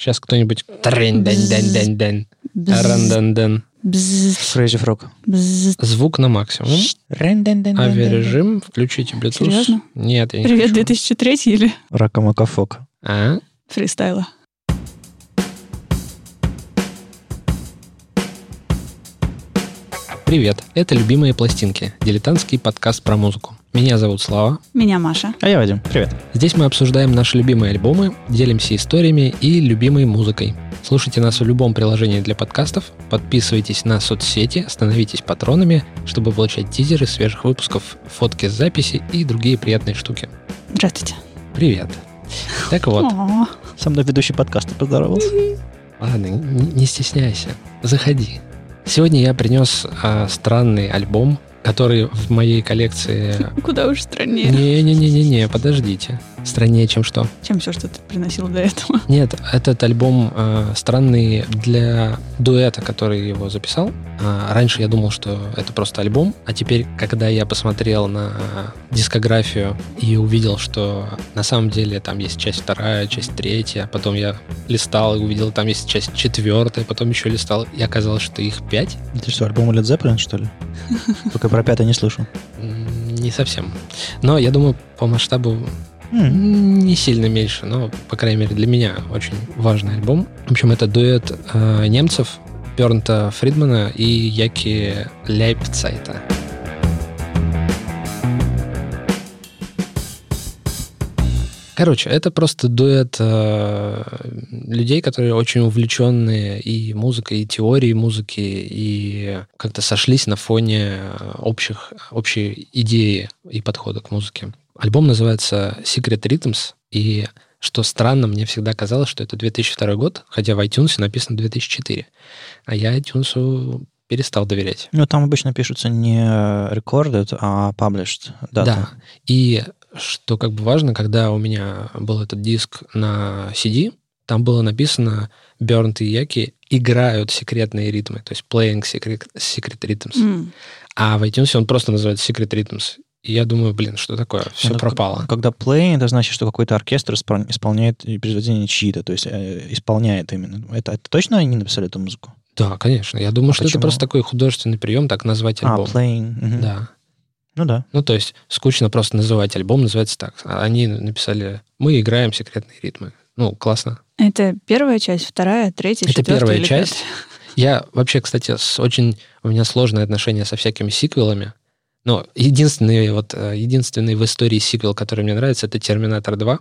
Сейчас кто-нибудь... Crazy Frog. Звук на максимум. Авиарежим. Включите Bluetooth. Серьезно? Нет, я не Привет, хочу. 2003 или Ракамакафок. А? фристайла? Привет. Это «Любимые пластинки» – дилетантский подкаст про музыку. Меня зовут Слава. Меня Маша. А я Вадим. Привет. Здесь мы обсуждаем наши любимые альбомы, делимся историями и любимой музыкой. Слушайте нас в любом приложении для подкастов, подписывайтесь на соцсети, становитесь патронами, чтобы получать тизеры свежих выпусков, фотки с записи и другие приятные штуки. Здравствуйте. Привет. Так вот, О, Со мной ведущий подкаста поздоровался. ладно, не стесняйся, заходи. Сегодня я принес а, странный альбом, который в моей коллекции... Куда уж страннее. Не-не-не-не-не, подождите. Страннее, чем что? Чем все, что ты приносил до этого. Нет, этот альбом э, странный для дуэта, который его записал. А, раньше я думал, что это просто альбом, а теперь, когда я посмотрел на дискографию и увидел, что на самом деле там есть часть вторая, часть третья, потом я листал и увидел, там есть часть четвертая, потом еще листал, и оказалось, что их пять. Ты что, альбом Led Zeppelin, что ли? Только про пятый не слышал. Не совсем. Но я думаю, по масштабу М, Не сильно меньше, но, по крайней мере, для меня очень важный альбом. В общем, это дуэт э, немцев Бернта Фридмана и Яки Ляйпцайта. Короче, это просто дуэт э, людей, которые очень увлеченные и музыкой, и теорией музыки, и как-то сошлись на фоне э, общих, общей идеи и подхода к музыке. Альбом называется Secret Rhythms, и что странно, мне всегда казалось, что это 2002 год, хотя в iTunes написано 2004. А я iTunes перестал доверять. Ну, там обычно пишутся не recorded, а published дата. Да. И что как бы важно, когда у меня был этот диск на CD, там было написано Бернт и Яки играют секретные ритмы, то есть playing secret, secret rhythms. М. А в iTunes он просто называется Secret Rhythms. И я думаю, блин, что такое? Все Ну, пропало. к- Когда playing, это значит, что какой-то оркестр испол- исполняет произведение чьи-то, то есть э, исполняет именно. Это, это точно они написали эту музыку? Да, конечно. Я думаю, А что почему? это просто такой художественный прием, так назвать альбом. А, playing. мгм. Да. Ну да. Ну, то есть скучно просто называть альбом, называется так. А они написали, мы играем секретные ритмы. Ну, классно. Это первая часть, вторая, третья, Это первая часть. пятая? Я вообще, кстати, с очень... У меня сложное отношение со всякими сиквелами. Но единственный, вот, э, единственный в истории сиквел, который мне нравится, это «Терминатор 2».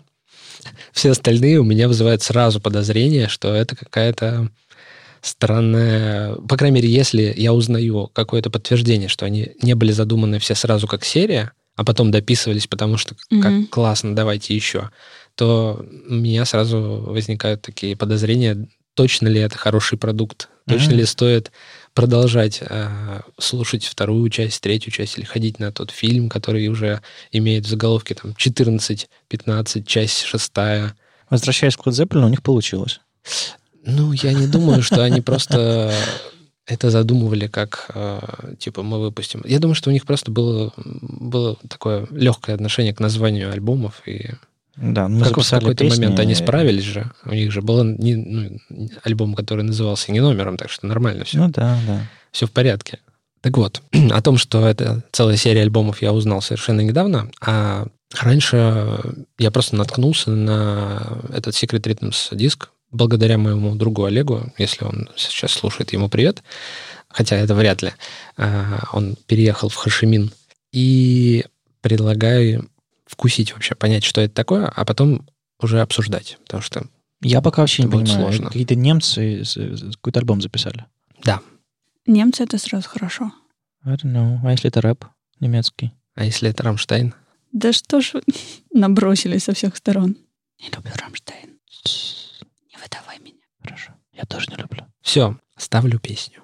Все остальные у меня вызывают сразу подозрение, что это какая-то странная... По крайней мере, если я узнаю какое-то подтверждение, что они не были задуманы все сразу как серия, а потом дописывались, потому что Мгм. как классно, давайте еще, то у меня сразу возникают такие подозрения, точно ли это хороший продукт, точно Мгм. ли стоит продолжать э, слушать вторую часть, третью часть или ходить на тот фильм, который уже имеет в заголовке там 14, 15, часть шестая. Возвращаясь к Zeppelin, у них получилось. Ну, я не думаю, что они просто это задумывали как, э, типа, мы выпустим. Я думаю, что у них просто было, было такое легкое отношение к названию альбомов, и Да, мы как в записали какой-то песни, момент они справились же. У них же был не, ну, альбом, который назывался не номером, так что нормально все. Ну да, да. все в порядке. Так вот, о том, что это целая серия альбомов, я узнал совершенно недавно, а раньше я просто наткнулся на этот Secret Rhythms диск благодаря моему другу Олегу, если он сейчас слушает, ему привет, хотя это вряд ли. А, Он переехал в Хашимин, и предлагаю вкусить вообще, понять, что это такое, а потом уже обсуждать, потому что, Я пока вообще не понимаю. сложно. Какие-то немцы какой-то альбом записали. да, Немцы это сразу хорошо. I don't know. А если это рэп немецкий? а если это Рамштайн? Да что ж вы набросились со всех сторон. Не люблю Рамштайн. Не выдавай меня. Хорошо. Я тоже не люблю. Все, ставлю песню.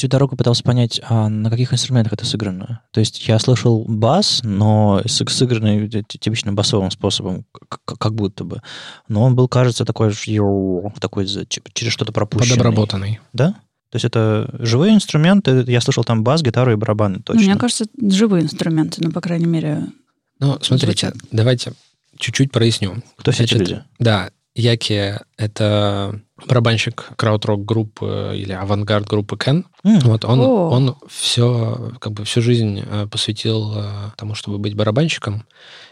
Всю дорогу пытался понять, а на каких инструментах это сыграно. То есть я слышал бас, но сыгранный типично басовым способом, как будто бы. Но он был, кажется, такой, такой через что-то пропущенный. Подобработанный. Да? То есть это живые инструменты, я слышал там бас, гитару и барабаны, Ну, точно. Мне кажется, живые инструменты, ну, по крайней мере. Ну, смотрите, Звучат. давайте чуть-чуть проясню. Кто все эти люди? Да, Яки — это барабанщик крауд-рок группы или авангард группы Кен. М, Вот он, О. он все, как бы всю жизнь э, посвятил э, тому, чтобы быть барабанщиком.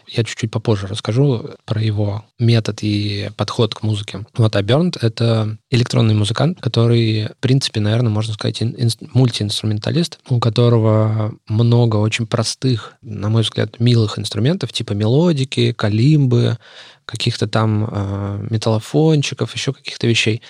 Я чуть-чуть попозже расскажу про его метод и подход к музыке. Вот, а Бернт — это электронный музыкант, который, в принципе, наверное, можно сказать, ин- инс- мультиинструменталист, у которого много очень простых, на мой взгляд, милых инструментов, типа мелодики, калимбы, каких-то там э, металлофончиков, еще каких-то вещей.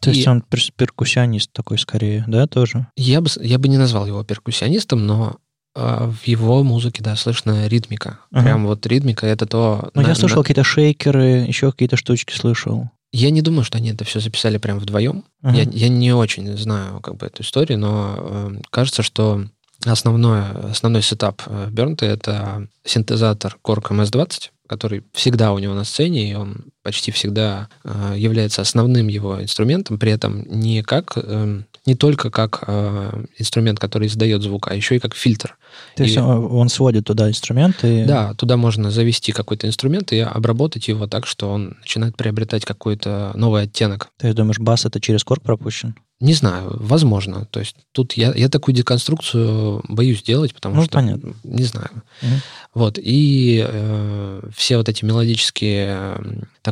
То есть И- он пер- перкуссионист такой скорее, да, тоже? я бы, я бы не назвал его перкуссионистом, но э, в его музыке, да, слышно ритмика. Ага. Прям вот ритмика — это то... Ну, на- я слышал на- какие-то шейкеры, еще какие-то штучки слышал. Я не думаю, что они это все записали прям вдвоем. Ага. Я, я не очень знаю как бы эту историю, но э, кажется, что основное, основной сетап э, Бернта — это синтезатор Korg MS-20, который всегда у него на сцене, и он почти всегда э, является основным его инструментом, при этом не как... э, не только как э, инструмент, который издает звук, а еще и как фильтр. То есть И- он, он сводит туда инструменты. Да, туда можно завести какой-то инструмент и обработать его так, что он начинает приобретать какой-то новый оттенок. Ты думаешь, бас это через корк пропущен? Не знаю, возможно. То есть тут я, я такую деконструкцию боюсь делать, потому Ну, что понятно. не знаю. Мгм. Вот и э, все вот эти мелодические э,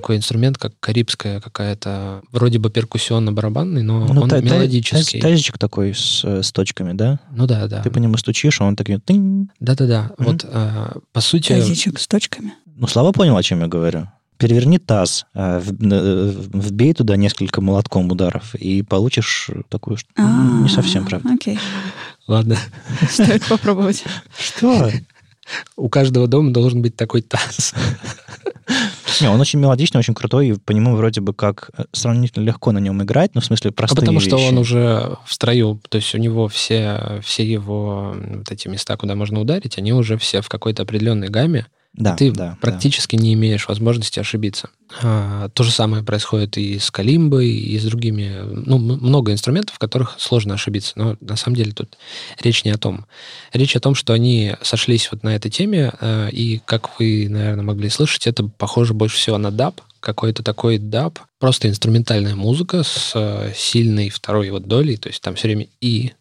такой инструмент, как карибская какая-то вроде бы перкуссионно-барабанный, но Ну, он та- мелодический. та- тазичек такой с, с точками, да? Ну да, да. Ты по нему стучишь, а он такой... тынь. Да-да-да. Мгм. Вот э, по сути. Тазичек с точками. Ну, Слава понял, о чем я говорю. Переверни таз, в- э, вбей туда несколько молотком ударов, и получишь такую... ш- А, Не совсем, правда. Окей. Ладно. Стоит попробовать. Что? У каждого дома должен быть такой таз. Не, он очень мелодичный, очень крутой, и по нему вроде бы как э, сравнительно легко на нем играть, ну, в смысле, А простые потому что вещи. он уже в строю, то есть у него все, все его вот эти места, куда можно ударить, они уже все в какой-то определенной гамме, Да, ты да, да. практически не имеешь возможности ошибиться. А, то же самое происходит и с калимбой, и с другими, ну, много инструментов, в которых сложно ошибиться, но на самом деле тут речь не о том. Речь о том, что они сошлись вот на этой теме, э, и, как вы, наверное, могли слышать, это похоже больше всего на даб, какой-то такой даб, просто инструментальная музыка с э, сильной второй вот долей, то есть там все время и,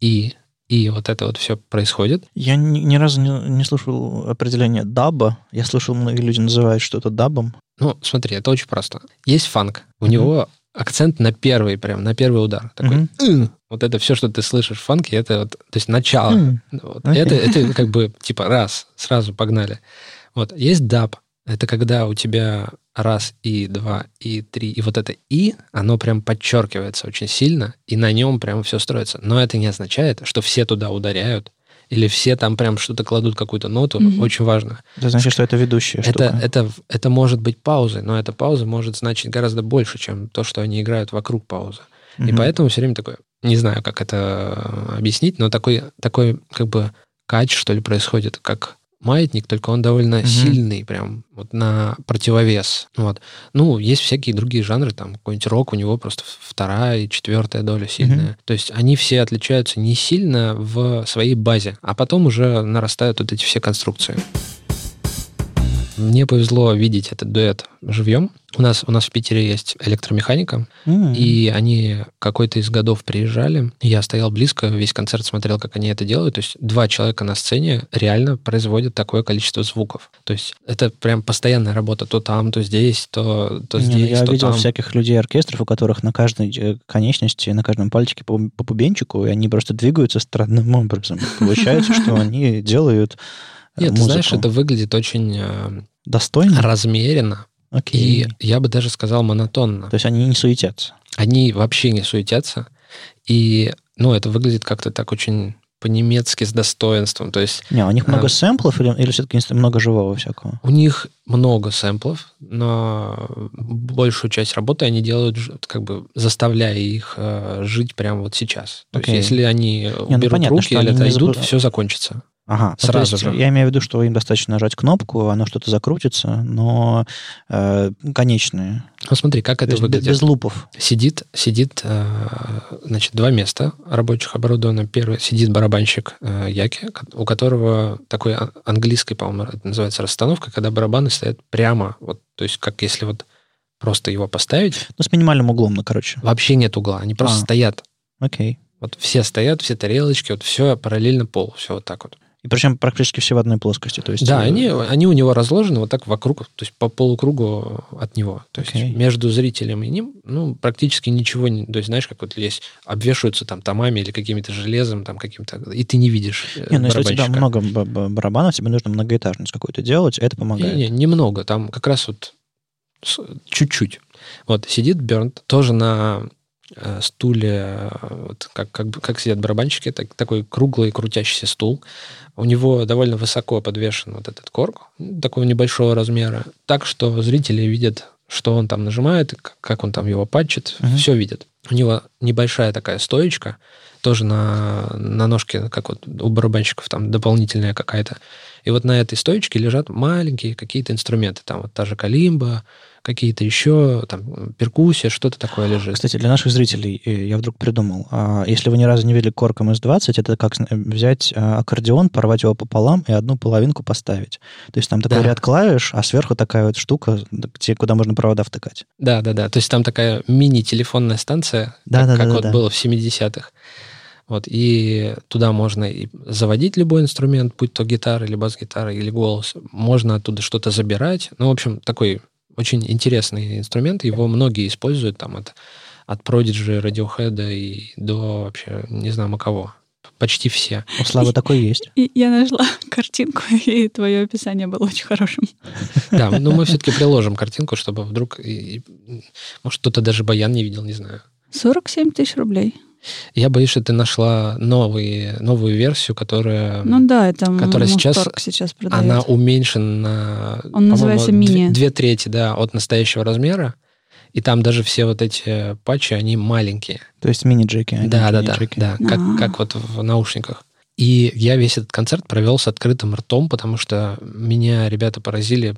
и, и вот это вот все происходит. Я ни, ни разу не, не слышал определения даба. Я слышал, многие люди называют что-то дабом. Ну, смотри, это очень просто. Есть фанк, у Мгм. него акцент на первый, прям на первый удар. Такой. «ын». Вот это все, что ты слышишь в фанке, это вот, то есть начало. М. Вот. Окей. Это, это как бы типа раз, сразу погнали. Вот. Есть даб. Это когда у тебя раз и два и три, и вот это и, оно прям подчеркивается очень сильно, и на нем прям все строится. Но это не означает, что все туда ударяют, или все там прям что-то кладут, какую-то ноту. Мгм. Очень важно. Это значит, что это ведущая Это, штука. это, это может быть паузой, но эта пауза может значить гораздо больше, чем то, что они играют вокруг паузы. И Мгм. поэтому все время такое, не знаю, как это э, объяснить, но такой, такой как бы кач, что ли, происходит, как маятник, только он довольно Мгм. сильный, прям вот на противовес. Вот. Ну, есть всякие другие жанры, там какой-нибудь рок, у него просто вторая и четвертая доля сильная. То есть они все отличаются не сильно в своей базе, а потом уже нарастают вот эти все конструкции. Мне повезло видеть этот дуэт живьем. У нас, у нас в Питере есть электромеханика, М. и они какой-то из годов приезжали. Я стоял близко, весь концерт смотрел, как они это делают. То есть два человека на сцене реально производят такое количество звуков. То есть это прям постоянная работа. То там, то здесь, то, то ну, здесь, я то видел там. всяких людей оркестров, у которых на каждой э, конечности, на каждом пальчике по, по пубенчику, и они просто двигаются странным образом. Получается, что они делают Нет, ты знаешь, музыку это выглядит очень э, достойно. размеренно. Окей. И я бы даже сказал монотонно. То есть они не суетятся. Они вообще не суетятся. И, ну, это выглядит как-то так очень по-немецки с достоинством. То есть Не, у них много А. сэмплов или, или все-таки много живого всякого? у них много сэмплов, но большую часть работы они делают, как бы заставляя их э, жить прямо вот сейчас. То Окей. есть если они ну, уберут понятно, руки или не отойдут, забыв- все закончится. Ага, ну, Сразу же. Я имею в виду, что им достаточно нажать кнопку, оно что-то закрутится, но э, конечные. Ну смотри, как То это есть бе- выглядит. без лупов. Сидит, сидит, э, значит, два места рабочих оборудовано. Первый сидит барабанщик э, Яки, у которого такой английский, по-моему, это называется расстановка, когда барабаны стоят прямо, вот, то есть как если вот просто его поставить, Ну, с минимальным углом, ну, короче. вообще нет угла, они просто А. стоят. Окей. Вот все стоят, все тарелочки, вот все параллельно полу, все вот так вот. И причем практически все в одной плоскости. То есть, Да, э, они, они у него разложены вот так вокруг, то есть по полукругу от него. То есть Окей. между зрителем и ним, ну, практически ничего не... То есть, знаешь, как вот есть, обвешиваются там томами или какими-то железом, там каким-то... И ты не видишь э, Не, ну если у тебя много барабанов, тебе нужно многоэтажность какую-то делать, это помогает. Не, не, немного, там как раз вот чуть-чуть. Вот сидит Бернт тоже на стуле, э, вот как, как, как сидят барабанщики, так- такой круглый крутящийся стул. У него довольно высоко подвешен вот этот корк, ну, такого небольшого размера, так что зрители видят, что он там нажимает, как он там его патчит, Мгм. все видят. У него небольшая такая стоечка, тоже на, на ножке, как вот у барабанщиков там дополнительная какая-то. И вот на этой стоечке лежат маленькие какие-то инструменты. Там вот та же калимба, какие-то еще, там, перкуссия, что-то такое лежит. Кстати, для наших зрителей э, я вдруг придумал. а, Если вы ни разу не видели корк МС-20, это как взять а, аккордеон, порвать его пополам и одну половинку поставить. То есть там такой Да. ряд клавиш, а сверху такая вот штука, где, куда можно провода втыкать. Да, да, да. То есть там такая мини-телефонная станция, Да, как, да, как да, вот да. было в 70-х. Вот, и туда можно и заводить любой инструмент, будь то гитара или бас-гитара или голос. Можно оттуда что-то забирать. Ну, в общем, такой очень интересный инструмент. Его многие используют там от, от Prodigy, Radiohead и до вообще не знаю кого. Почти все. У Славы такой есть. И я нашла картинку, и твое описание было очень хорошим. Да, ну мы все-таки приложим картинку, чтобы вдруг... и- и, может, кто-то даже баян не видел, не знаю. 47 тысяч рублей. Я боюсь, что ты нашла новые, новую версию, которая... Ну да, это которая сейчас- сейчас продает. Она уменьшена на... Он называется мини. Две, две трети, да, от настоящего размера. И там даже все вот эти патчи, они маленькие. То есть мини-джеки. а да, да, да, мини-джеки. да, как, А. как вот в наушниках. И я весь этот концерт провел с открытым ртом, потому что меня ребята поразили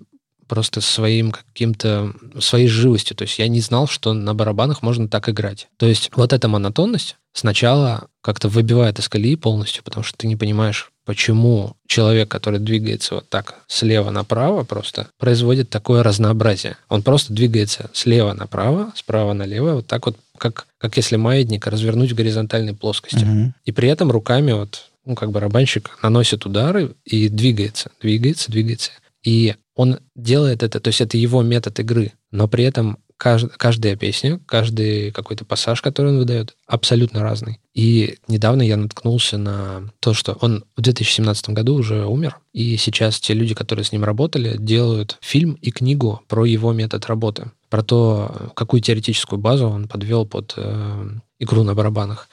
просто своим каким-то, своей живостью. То есть я не знал, что на барабанах можно так играть. То есть вот эта монотонность сначала как-то выбивает из колеи полностью, потому что ты не понимаешь, почему человек, который двигается вот так слева направо просто, производит такое разнообразие. Он просто двигается слева направо, справа налево, вот так вот, как, как если маятник развернуть в горизонтальной плоскости. Мгм. И при этом руками вот, ну, как барабанщик наносит удары и двигается, двигается, двигается. И он делает это, то есть это его метод игры, но при этом кажд- каждая песня, каждый какой-то пассаж, который он выдает, абсолютно разный. И недавно я наткнулся на то, что он в 2017 году уже умер, и сейчас те люди, которые с ним работали, делают фильм и книгу про его метод работы, про то, какую теоретическую базу он подвел под э, игру на барабанах.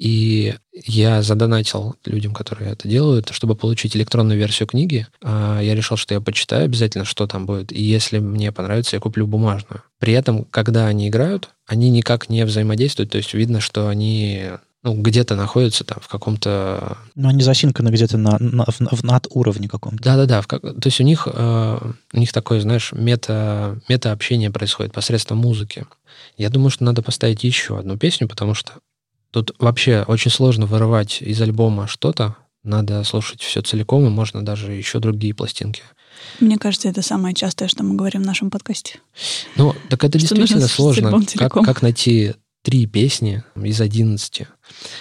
И я задонатил людям, которые это делают, чтобы получить электронную версию книги. А, Я решил, что я почитаю обязательно, что там будет. И если мне понравится, я куплю бумажную. При этом, когда они играют, они никак не взаимодействуют. То есть видно, что они ну, где-то находятся там в каком-то... Ну, они засинканы где-то на, на, в, в надуровне каком-то. Да-да-да. как- То есть у них, э, у них такое, знаешь, мета, мета-общение происходит посредством музыки. Я думаю, что надо поставить еще одну песню, потому что тут вообще очень сложно вырывать из альбома что-то. Надо слушать все целиком, и можно даже еще другие пластинки. Мне кажется, это самое частое, что мы говорим в нашем подкасте. Ну, так это Что действительно сложно. Как, как найти три песни из 11.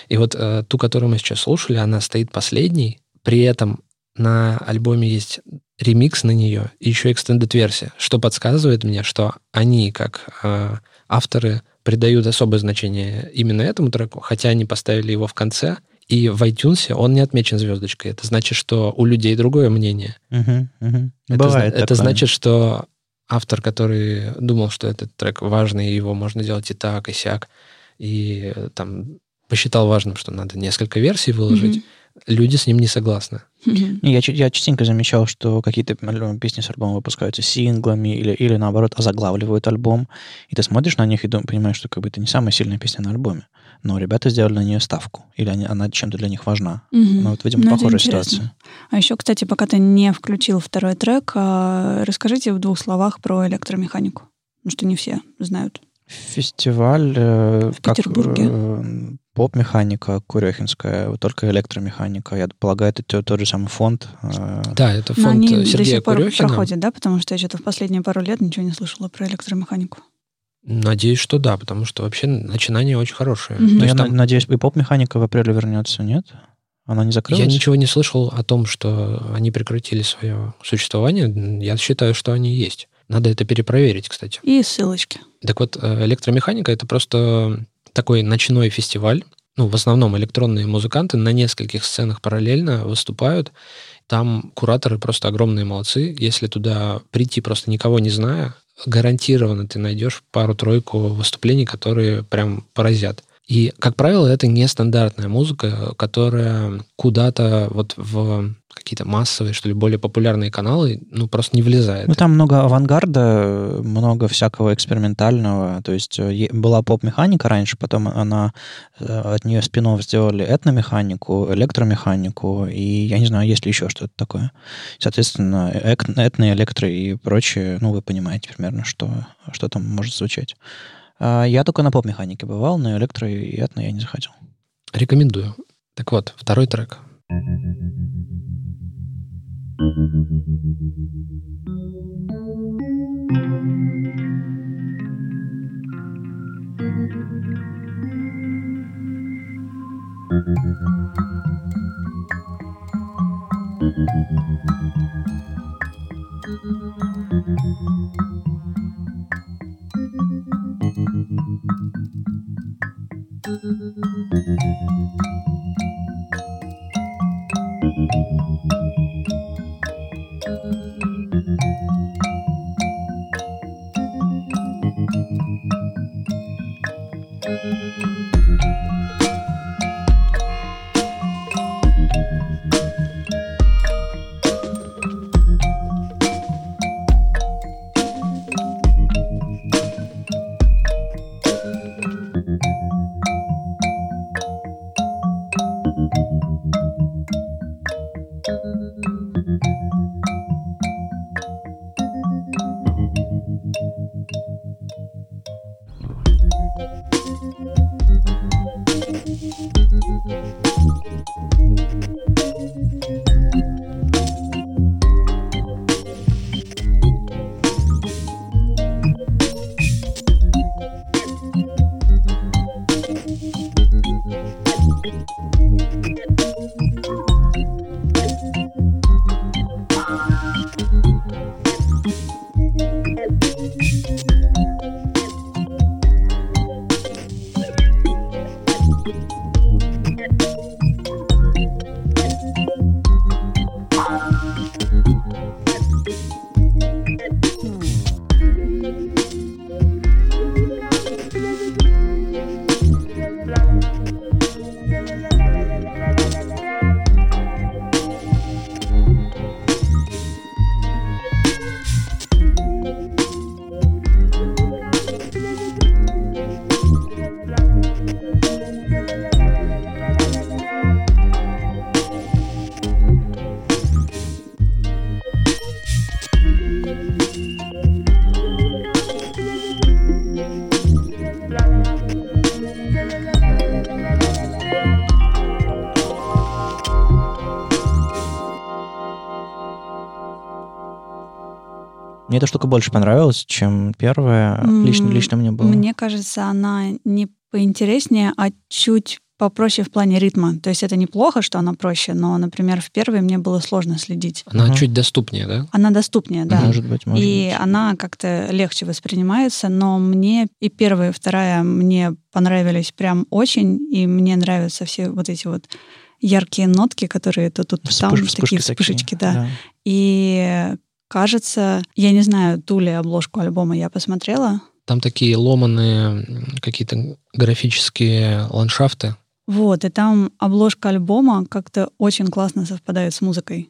И вот э, ту, которую мы сейчас слушали, она стоит последней. При этом на альбоме есть ремикс на нее и еще extended версия, что подсказывает мне, что они, как э, авторы, придают особое значение именно этому треку, хотя они поставили его в конце, и в iTunes он не отмечен звездочкой. Это значит, что у людей другое мнение. Мгм, мгм. Это, Бывает зна- это значит, что автор, который думал, что этот трек важный, его можно делать и так, и сяк, и э, там посчитал важным, что надо несколько версий выложить, люди с ним не согласны. Я, я частенько замечал, что какие-то песни с альбома выпускаются синглами или, или наоборот озаглавливают альбом, и ты смотришь на них и дум, понимаешь, что как бы это не самая сильная песня на альбоме, но ребята сделали на нее ставку, или они, она чем-то для них важна. Мгм. Ну, вот, видимо, Ну, похожая ситуация. А еще, кстати, пока ты не включил второй трек, а, расскажите в двух словах про электромеханику. Потому что не все знают. Фестиваль э, В как Петербурге. Поп-механика Курехинская, только электромеханика. Я полагаю, это тот, же самый фонд. э, Да, это Но фонд они э, до Сергея сих пор Курехина. проходят, да? Потому что я что-то в последние пару лет ничего не слышала про электромеханику. Надеюсь, что да, потому что вообще начинание очень хорошее. Мгм. То Ну, есть я там- на- надеюсь, и поп-механика в апреле вернется, нет? Она не закрылась? Я ничего не слышал о том, что они прекратили свое существование. Я считаю, что они есть. Надо это перепроверить, кстати. И ссылочки. Так вот, э, электромеханика это просто такой ночной фестиваль. Ну, в основном электронные музыканты на нескольких сценах параллельно выступают. Там кураторы просто огромные молодцы. Если туда прийти просто никого не зная, гарантированно ты найдешь пару-тройку выступлений, которые прям поразят. И, как правило, это нестандартная музыка, которая куда-то вот в какие-то массовые, что ли, более популярные каналы, ну, просто не влезает. Ну, там много авангарда, много всякого экспериментального. То есть э, была поп-механика раньше, потом она э, от нее спинов сделали этномеханику, электромеханику, и я не знаю, есть ли еще что-то такое. Соответственно, этно, электро и прочее, ну, вы понимаете примерно, что, что там может звучать. А Я только на поп-механике бывал, на электро и этно я не заходил. Рекомендую. Так вот, второй трек. Мне эта штука больше понравилась, чем первая. Лично, лично мне было. Мне кажется, она не поинтереснее, а чуть попроще в плане ритма. То есть это неплохо, что она проще, но, например, в первой мне было сложно следить. Она Мгм. чуть доступнее, да? Она доступнее, да. Может быть, может и быть. она как-то легче воспринимается, но мне и первая, и вторая мне понравились прям очень, и мне нравятся все вот эти вот яркие нотки, которые то тут, то там, Вспыш- такие вспышки вспышечки, да. И кажется, я не знаю, ту ли обложку альбома я посмотрела. Там такие ломаные какие-то графические ландшафты. Вот, и там обложка альбома как-то очень классно совпадает с музыкой,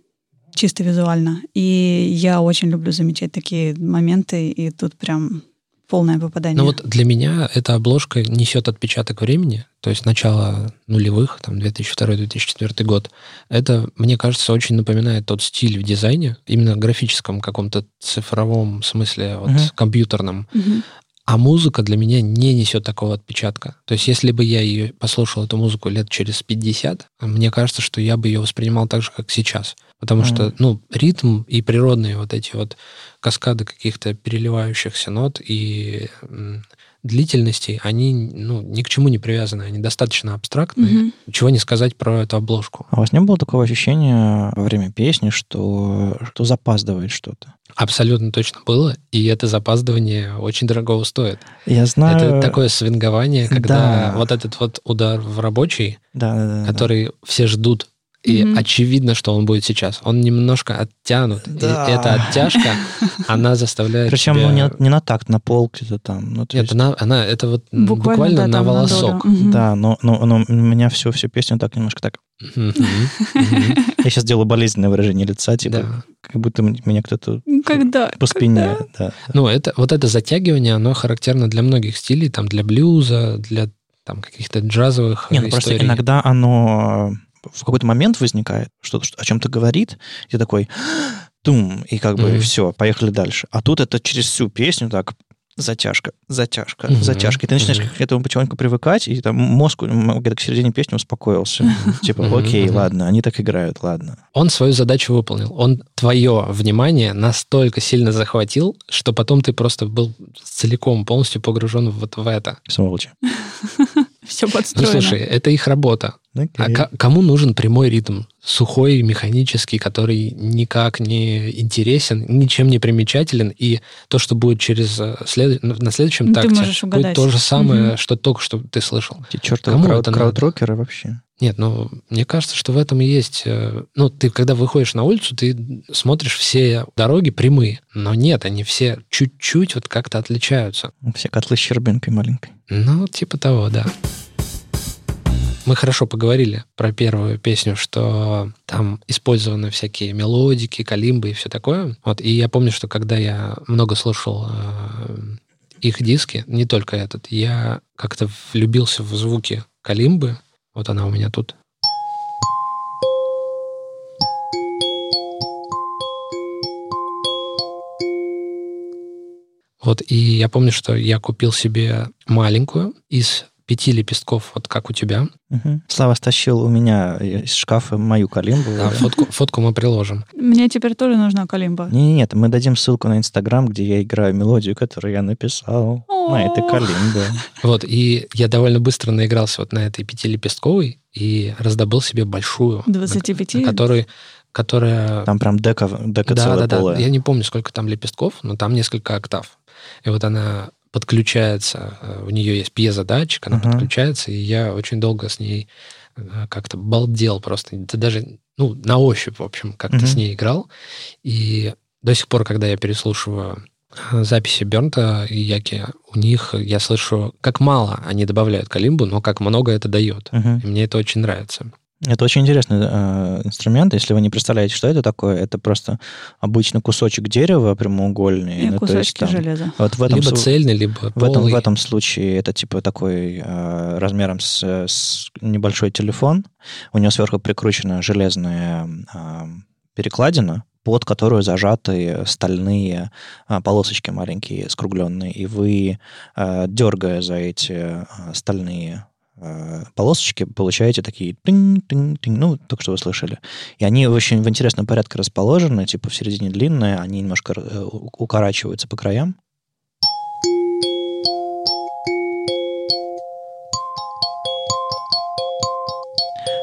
чисто визуально. И я очень люблю замечать такие моменты, и тут прям полное попадание. Ну вот для меня эта обложка несет отпечаток времени, то есть начало нулевых, там 2002-2004 год. Это, мне кажется, очень напоминает тот стиль в дизайне, именно графическом каком-то цифровом смысле, вот uh-huh. компьютерном. Мгм. А музыка для меня не несет такого отпечатка. То есть если бы я ее послушал, эту музыку лет через 50, мне кажется, что я бы ее воспринимал так же, как сейчас. Потому Мгм. что, ну, ритм и природные вот эти вот каскады каких-то переливающихся нот и длительностей, они, ну, ни к чему не привязаны, они достаточно абстрактные. Мгм. Чего не сказать про эту обложку. А у вас не было такого ощущения во время песни, что, что запаздывает что-то? Абсолютно точно было, и это запаздывание очень дорого стоит. Я знаю... Это такое свингование, когда Да. вот этот вот удар в рабочий, Да, да, да, да. который все ждут, и Мгм. очевидно, что он будет сейчас. Он немножко оттянут. И Да. эта оттяжка, она заставляет Причем тебя- ну, не, на- не на такт, на пол где-то там. Ну, то Нет, есть- она, она это вот Буквально, буквально, да, на волосок. Мгм. Да, но, но, но у меня всю, всю песню так немножко так... Мгм, мгм. Я сейчас делаю болезненное выражение лица, типа, Да. как будто меня кто-то Когда? по спине... Да. Ну, это, вот это затягивание, оно характерно для многих стилей, там, для блюза, для там, каких-то джазовых Не, ну э, просто историй. иногда оно в какой-то момент возникает, что-то, что- о чем-то говорит, и ты такой тум, и как бы Мгм. все, поехали дальше. А тут это через всю песню так затяжка, затяжка, Мгм. затяжка. И ты начинаешь Мгм. к этому потихоньку привыкать, и там мозг где-то к середине песни успокоился. Типа, окей, ладно, они так играют, ладно. Он свою задачу выполнил. Он твое внимание настолько сильно захватил, что потом ты просто был целиком, полностью погружен вот в это. Сволочи. Все Ну, подстроено. слушай, это их работа. А Окей. ка- кому нужен прямой ритм? Сухой, механический, который никак не интересен, ничем не примечателен, и то, что будет через э, след- на следующем Ну, такте, будет то же самое, Мгм. что только что ты слышал. Эти чертовы Кому крауд- это краудрокеры вообще. Нет, ну, мне кажется, что в этом и есть... э, Ну, ты, когда выходишь на улицу, ты смотришь все дороги прямые, но нет, они все чуть-чуть вот как-то отличаются. Все котлы с щербинкой маленькой. Ну, типа того, да. Мы хорошо поговорили про первую песню, что там использованы всякие мелодики, калимбы и все такое. Вот, и я помню, что когда я много слушал э, их диски, не только этот, я как-то влюбился в звуки калимбы. Вот она у меня тут. Вот, и я помню, что я купил себе маленькую из пяти лепестков, вот как у тебя. Мгм. Слава стащил у меня из шкафа мою калимбу. Да, фотку, фотку мы приложим. Мне теперь тоже нужна калимба. Не, нет, мы дадим ссылку на Инстаграм, где я играю мелодию, которую я написал на этой калимбе. Вот, и я довольно быстро наигрался вот на этой пятилепестковой и раздобыл себе большую, 25? на которой, которая... Там прям дека, дека да, целая да, да. Я не помню, сколько там лепестков, но там несколько октав. И вот она подключается, э, у нее есть пьезодатчик, она Ага. подключается, и я очень долго с ней э, как-то балдел просто. Ты даже, ну, на ощупь, в общем, как-то Мгм. с ней играл. И до сих пор, когда я переслушиваю э, записи Бернта и Яки, у них я слышу, как мало они добавляют калимбу, но как много это дает. Мгм. И мне это очень нравится. Это очень интересный э, инструмент. Если вы не представляете, что это такое, это просто обычный кусочек дерева прямоугольный. И ну, то есть кусочки там- железа. Вот в этом, либо су- цельный, либо в этом, полый. в этом случае это типа такой э, размером с, с небольшой телефон. У него сверху прикручена железная э, перекладина, под которую зажаты стальные а, полосочки маленькие, скругленные, и вы, э, дергая за эти э, стальные полосочки, получаете такие тынь-тынь-тынь, ну, только что вы слышали. И они очень в интересном порядке расположены, типа в середине длинные, они немножко э, укорачиваются по краям.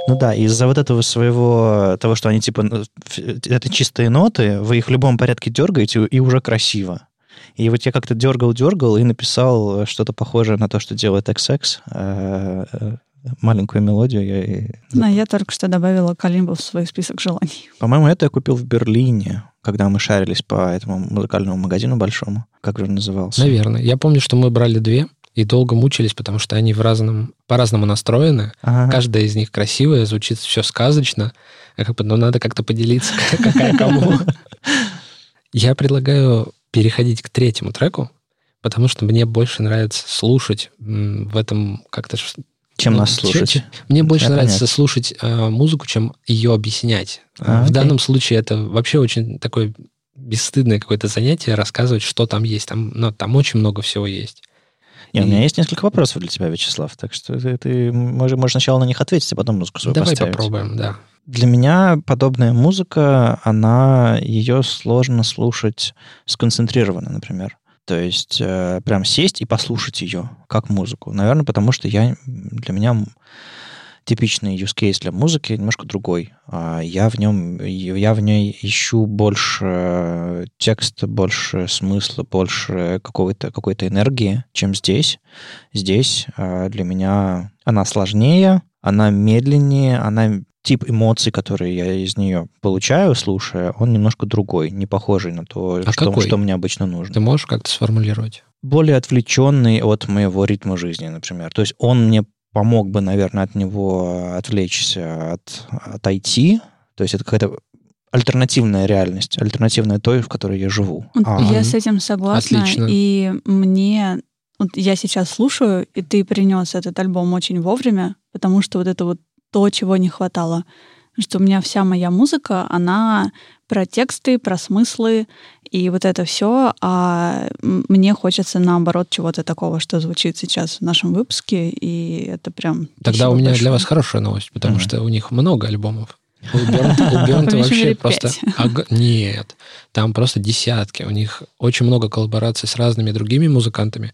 Ну да, из-за вот этого своего, того, что они типа, ну, это чистые ноты, вы их в любом порядке дергаете, и уже красиво. И вот я как-то дергал-дергал и написал что-то похожее на то, что делает XX, э, э, маленькую мелодию. Я, и- Да, я только что добавила калимбу в свой список желаний. По-моему, это я купил в Берлине, когда мы шарились по этому музыкальному магазину большому. Как же он назывался? Наверное. Я помню, что мы брали две, и долго мучились, потому что они в разном, по-разному настроены. Ага. Каждая из них красивая, звучит все сказочно. А как бы, ну, надо как-то поделиться, какая кому. Я предлагаю переходить к третьему треку, потому что мне больше нравится слушать в этом как-то... Чем ну, нас слушать? Мне больше Я нравится понять. слушать э, музыку, чем ее объяснять. А, в окей. данном случае это вообще очень такое бесстыдное какое-то занятие рассказывать, что там есть. Там, ну, там очень много всего есть. Не. У меня есть несколько вопросов для тебя, Вячеслав, так что ты, ты можешь, можешь сначала на них ответить, а потом музыку свою Давай поставить. попробуем, да. Для меня подобная музыка, она, ее сложно слушать сконцентрированно, например. То есть э, прям сесть и послушать ее как музыку. Наверное, потому что я, для меня типичный use case для музыки немножко другой. А я в нем, я в ней ищу больше текста, больше смысла, больше какой-то какой энергии, чем здесь. Здесь а, для меня она сложнее, она медленнее, она тип эмоций, которые я из нее получаю, слушая, он немножко другой, не похожий на то, а что, что мне обычно нужно. Ты можешь как-то сформулировать? Более отвлеченный от моего ритма жизни, например. То есть он мне помог бы, наверное, от него отвлечься, от, отойти. То есть это какая-то альтернативная реальность, альтернативная той, в которой я живу. А, я с этим согласна. Отлично. И мне... Вот я сейчас слушаю, и ты принес этот альбом очень вовремя, потому что вот это вот то, чего не хватало. Что у меня вся моя музыка, она про тексты, про смыслы и вот это все, а мне хочется наоборот чего-то такого, что звучит сейчас в нашем выпуске, и это прям... Тогда у меня большое. для вас хорошая новость, потому mm-hmm. что у них много альбомов. У Бернта вообще просто... Нет, там просто десятки. У них очень много коллабораций с разными другими музыкантами.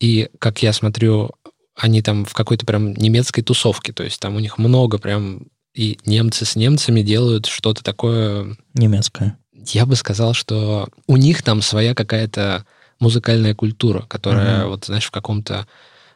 И, как я смотрю, они там в какой-то прям немецкой тусовке. То есть там у них много прям... И немцы с немцами делают что-то такое... Немецкое я бы сказал, что у них там своя какая-то музыкальная культура, которая, uh-huh. вот, знаешь, в каком-то,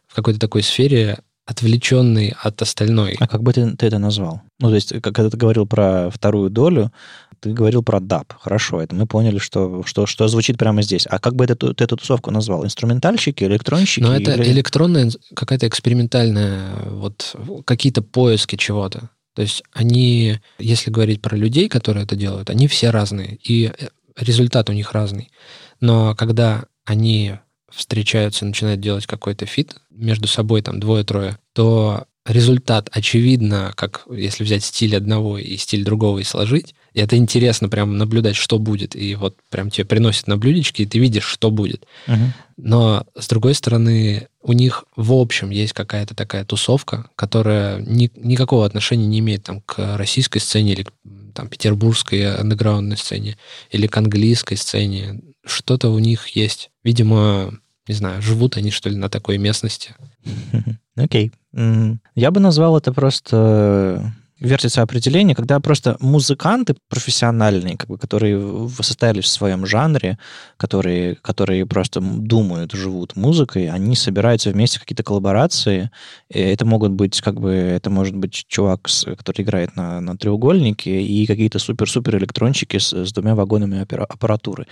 в какой-то такой сфере отвлеченный от остальной. А как бы ты, ты это назвал? Ну, то есть, когда ты говорил про вторую долю, ты говорил про даб. Хорошо, это мы поняли, что, что, что звучит прямо здесь. А как бы это, ты эту тусовку назвал? Инструментальщики, электронщики? Ну, это или... электронная, какая-то экспериментальная, вот какие-то поиски чего-то. То есть они, если говорить про людей, которые это делают, они все разные, и результат у них разный. Но когда они встречаются и начинают делать какой-то фит между собой, там двое-трое, то результат очевидно, как если взять стиль одного и стиль другого и сложить, и это интересно прям наблюдать, что будет, и вот прям тебе приносят на блюдечке, и ты видишь, что будет. Uh-huh. Но, с другой стороны, у них в общем есть какая-то такая тусовка, которая ни, никакого отношения не имеет там, к российской сцене или к там, петербургской андеграундной сцене или к английской сцене. Что-то у них есть. Видимо, не знаю, живут они, что ли, на такой местности. Окей. Okay. Я бы назвал это просто вертится определение, когда просто музыканты профессиональные, как бы, которые состоялись в своем жанре, которые, которые просто думают, живут музыкой, они собираются вместе в какие-то коллаборации. И это могут быть, как бы, это может быть чувак, который играет на, на треугольнике, и какие-то супер-супер электрончики с, с двумя вагонами аппаратуры.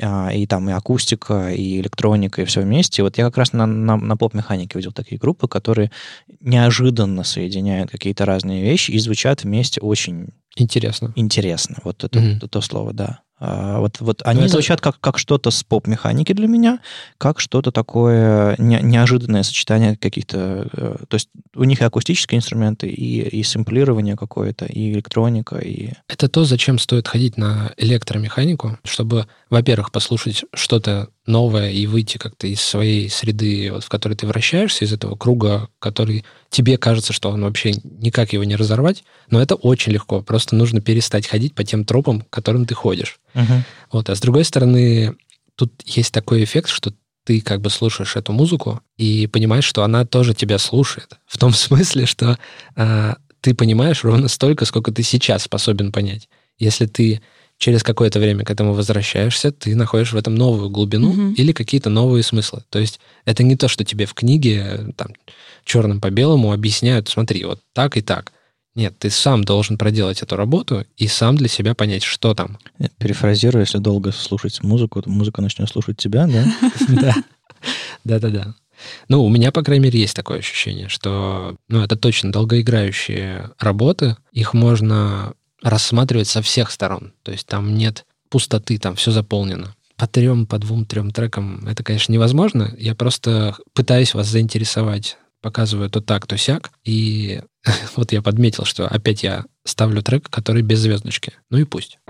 А, и там и акустика, и электроника, и все вместе. И вот я как раз на, на, на поп-механике видел такие группы, которые неожиданно соединяют какие-то разные вещи и звучат вместе очень интересно. Интересно. Вот это, mm-hmm. это то слово, да. А, вот, вот они это... звучат как, как что-то с поп-механики для меня, как что-то такое не, неожиданное сочетание каких-то... Э, то есть у них и акустические инструменты, и, и сэмплирование какое-то, и электроника, и... Это то, зачем стоит ходить на электромеханику, чтобы, во-первых, послушать что-то новое и выйти как-то из своей среды, вот, в которой ты вращаешься, из этого круга, который тебе кажется, что он вообще никак его не разорвать, но это очень легко. Просто нужно перестать ходить по тем тропам, которым ты ходишь. Uh-huh. Вот. А с другой стороны, тут есть такой эффект, что ты как бы слушаешь эту музыку и понимаешь, что она тоже тебя слушает. В том смысле, что э, ты понимаешь ровно столько, сколько ты сейчас способен понять. Если ты через какое-то время к этому возвращаешься, ты находишь в этом новую глубину mm-hmm. или какие-то новые смыслы. То есть это не то, что тебе в книге там черным по белому объясняют, смотри, вот так и так. Нет, ты сам должен проделать эту работу и сам для себя понять, что там. Перефразирую, если долго слушать музыку, то музыка начнет слушать тебя, да? Да. Да-да-да. Ну, у меня, по крайней мере, есть такое ощущение, что ну, это точно долгоиграющие работы, их можно рассматривать со всех сторон. То есть там нет пустоты, там все заполнено. По трем, по двум, трем трекам это, конечно, невозможно. Я просто пытаюсь вас заинтересовать показываю то так, то сяк. И вот я подметил, что опять я ставлю трек, который без звездочки. Ну и пусть.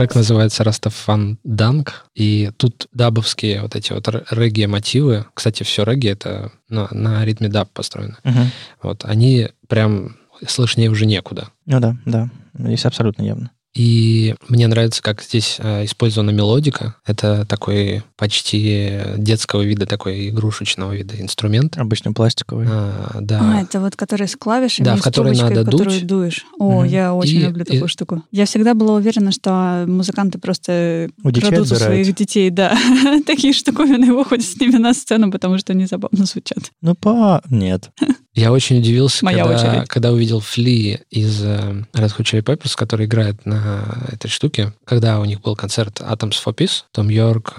Трек называется «Растафан Данк», и тут дабовские вот эти вот регги-мотивы, кстати, все регги — это на, на ритме даб построено, угу. вот, они прям слышнее уже некуда. Ну да, да, здесь абсолютно явно. И мне нравится, как здесь э, использована мелодика. Это такой почти детского вида, такой игрушечного вида инструмент. Обычно пластиковый. А, да. А, это вот который с клавишами, да, в который надо в которую дуть. дуешь. О, мм я очень и, люблю такую и... штуку. Я всегда была уверена, что музыканты просто у крадут у своих детей, да, такие штуковины выходят с ними на сцену, потому что они забавно звучат. Ну, по... Нет. Я очень удивился, когда, когда увидел Фли из Red Hot Chili Peppers, который играет на этой штуке. Когда у них был концерт Atoms for Peace, Том Йорк,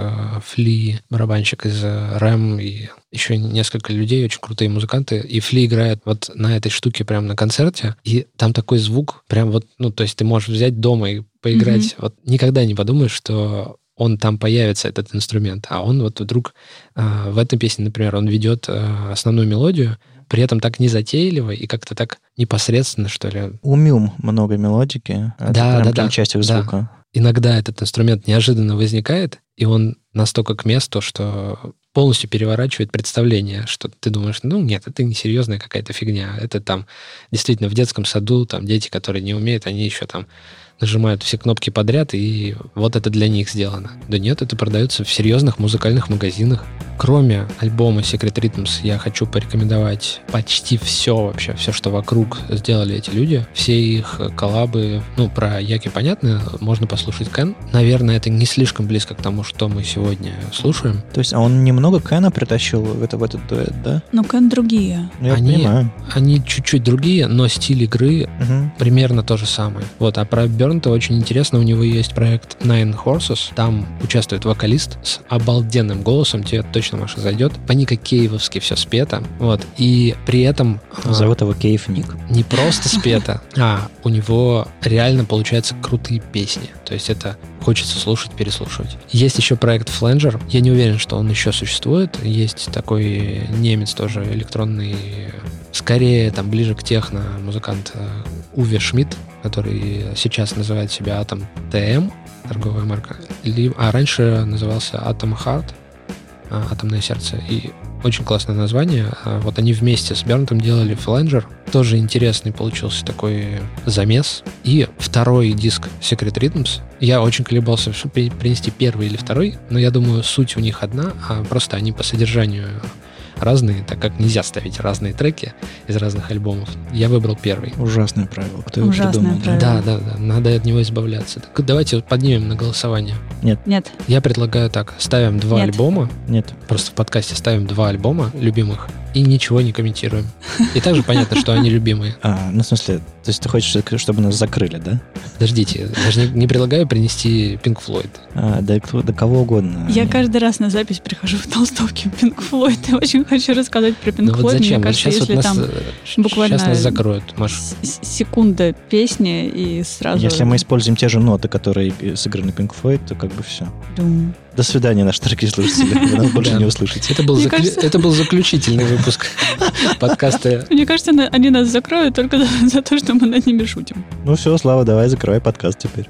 Фли, барабанщик из Рэм и еще несколько людей, очень крутые музыканты, и Фли играет вот на этой штуке прямо на концерте, и там такой звук, прям вот, ну, то есть ты можешь взять дома и поиграть. Mm-hmm. Вот никогда не подумаешь, что он там появится, этот инструмент, а он вот вдруг э, в этой песне, например, он ведет э, основную мелодию, при этом так незатейливо и как-то так непосредственно, что ли. Умем много мелодики. Это да, да, да. часть их звука. Да. Иногда этот инструмент неожиданно возникает, и он настолько к месту, что полностью переворачивает представление, что ты думаешь, ну нет, это не серьезная какая-то фигня. Это там действительно в детском саду, там дети, которые не умеют, они еще там нажимают все кнопки подряд, и вот это для них сделано. Да нет, это продается в серьезных музыкальных магазинах. Кроме альбома Secret Rhythms, я хочу порекомендовать почти все вообще, все, что вокруг сделали эти люди. Все их коллабы, ну, про Яки понятно, можно послушать Кен. Наверное, это не слишком близко к тому, что мы сегодня слушаем. То есть, а он немного Кена притащил в, это, в этот дуэт, да? Ну, Кен другие. Я они, понимаю. Они чуть-чуть другие, но стиль игры угу. примерно то же самое. Вот, а про Бернта очень интересно, у него есть проект Nine Horses, там участвует вокалист с обалденным голосом, тебе точно Маша, зайдет. По-никакеевски все спето. Вот. И при этом... А, Зовут его Кейв Ник. Не просто спето, а у него реально получаются крутые песни. То есть это хочется слушать, переслушивать. Есть еще проект Flanger. Я не уверен, что он еще существует. Есть такой немец тоже электронный, скорее там ближе к техно музыкант э, Уве Шмидт, который сейчас называет себя Atom TM, торговая марка. А раньше назывался Atom Heart. А, «Атомное сердце». И очень классное название. А, вот они вместе с Бернтом делали «Фланджер». Тоже интересный получился такой замес. И второй диск Secret Rhythms. Я очень колебался, принести первый или второй, но я думаю, суть у них одна, а просто они по содержанию разные, так как нельзя ставить разные треки из разных альбомов. Я выбрал первый. Ужасное правило. Кто его придумал? Правило. Да, да, да. Надо от него избавляться. Так давайте вот поднимем на голосование. Нет. Нет. Я предлагаю так. Ставим два Нет. альбома. Нет. Просто в подкасте ставим два альбома любимых и ничего не комментируем. И также понятно, что они любимые. А, ну, в смысле, то есть ты хочешь, чтобы нас закрыли, да? Подождите, даже не, не предлагаю принести Pink Floyd. А, да, да кого угодно. Я каждый раз на запись прихожу в толстовке Pink Floyd. Я очень хочу рассказать про Pink ну, Floyd. Вот зачем? Мне кажется, сейчас если вот там нас, буквально сейчас нас закроют, Маш. секунда песни и сразу... Если мы используем те же ноты, которые сыграны Pink Floyd, то как бы все. Дум. До свидания, наши дорогие слушатели. Вы нас больше не услышите. Это был заключительный выпуск подкаста. Мне кажется, они нас закроют только за то, что мы над ними шутим. Ну все, Слава, давай закрывай подкаст теперь.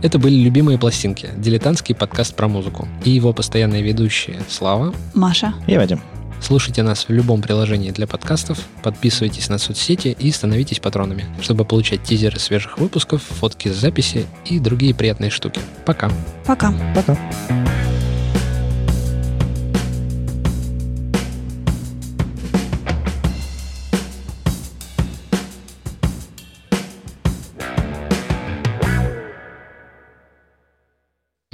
Это были «Любимые пластинки» – дилетантский подкаст про музыку. И его постоянные ведущие Слава, Маша и Вадим. Слушайте нас в любом приложении для подкастов, подписывайтесь на соцсети и становитесь патронами, чтобы получать тизеры свежих выпусков, фотки с записи и другие приятные штуки. Пока. Пока. Пока.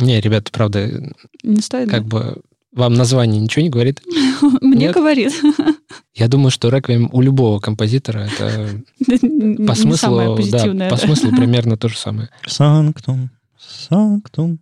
Не, ребята, правда, не стоит. Как да? бы вам название ничего не говорит? Мне говорит. Я думаю, что реквием у любого композитора это по смыслу, да, по смыслу примерно то же самое. Санктум, санктум.